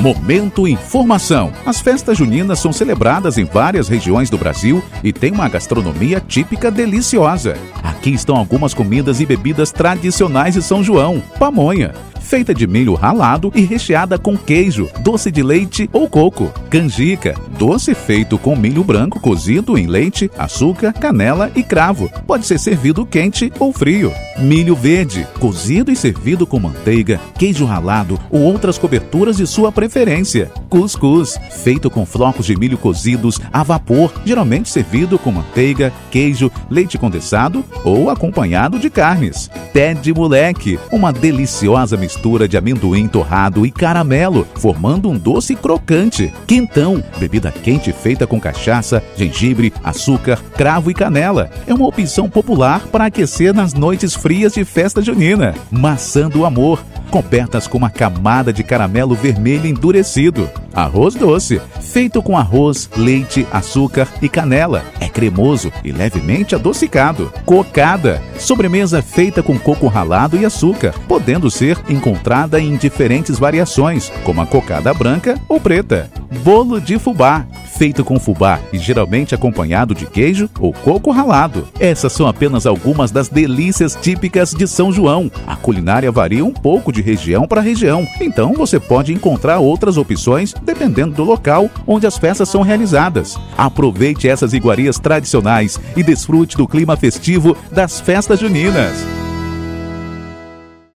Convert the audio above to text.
Momento Informação. As festas juninas são celebradas em várias regiões do Brasil e têm uma gastronomia típica deliciosa. Aqui estão algumas comidas e bebidas tradicionais de São João. Pamonha, feita de milho ralado e recheada com queijo, doce de leite ou coco. Canjica, doce feito com milho branco cozido em leite, açúcar, canela e cravo. Pode ser servido quente ou frio. Milho verde, cozido e servido com manteiga, queijo ralado ou outras coberturas de sua preferência. Cuscuz, feito com flocos de milho cozidos a vapor, geralmente servido com manteiga, queijo, leite condensado ou acompanhado de carnes. Pé de moleque, uma deliciosa mistura de amendoim torrado e caramelo, formando um doce crocante. Quentão, bebida quente feita com cachaça, gengibre, açúcar, cravo e canela. É uma opção popular para aquecer nas noites frias de festa junina. Maçã do amor, cobertas com uma camada de caramelo vermelho endurecido. Arroz doce, feito com arroz, leite, açúcar e canela. É cremoso e levemente adocicado. Cocada, sobremesa feita com coco ralado e açúcar, podendo ser encontrada em diferentes variações, como a cocada branca ou preta. Bolo de fubá, feito com fubá e geralmente acompanhado de queijo ou coco ralado. Essas são apenas algumas das delícias típicas de São João. A culinária varia um pouco de região para região, então você pode encontrar outras opções dependendo do local onde as festas são realizadas. Aproveite essas iguarias tradicionais e desfrute do clima festivo das festas juninas.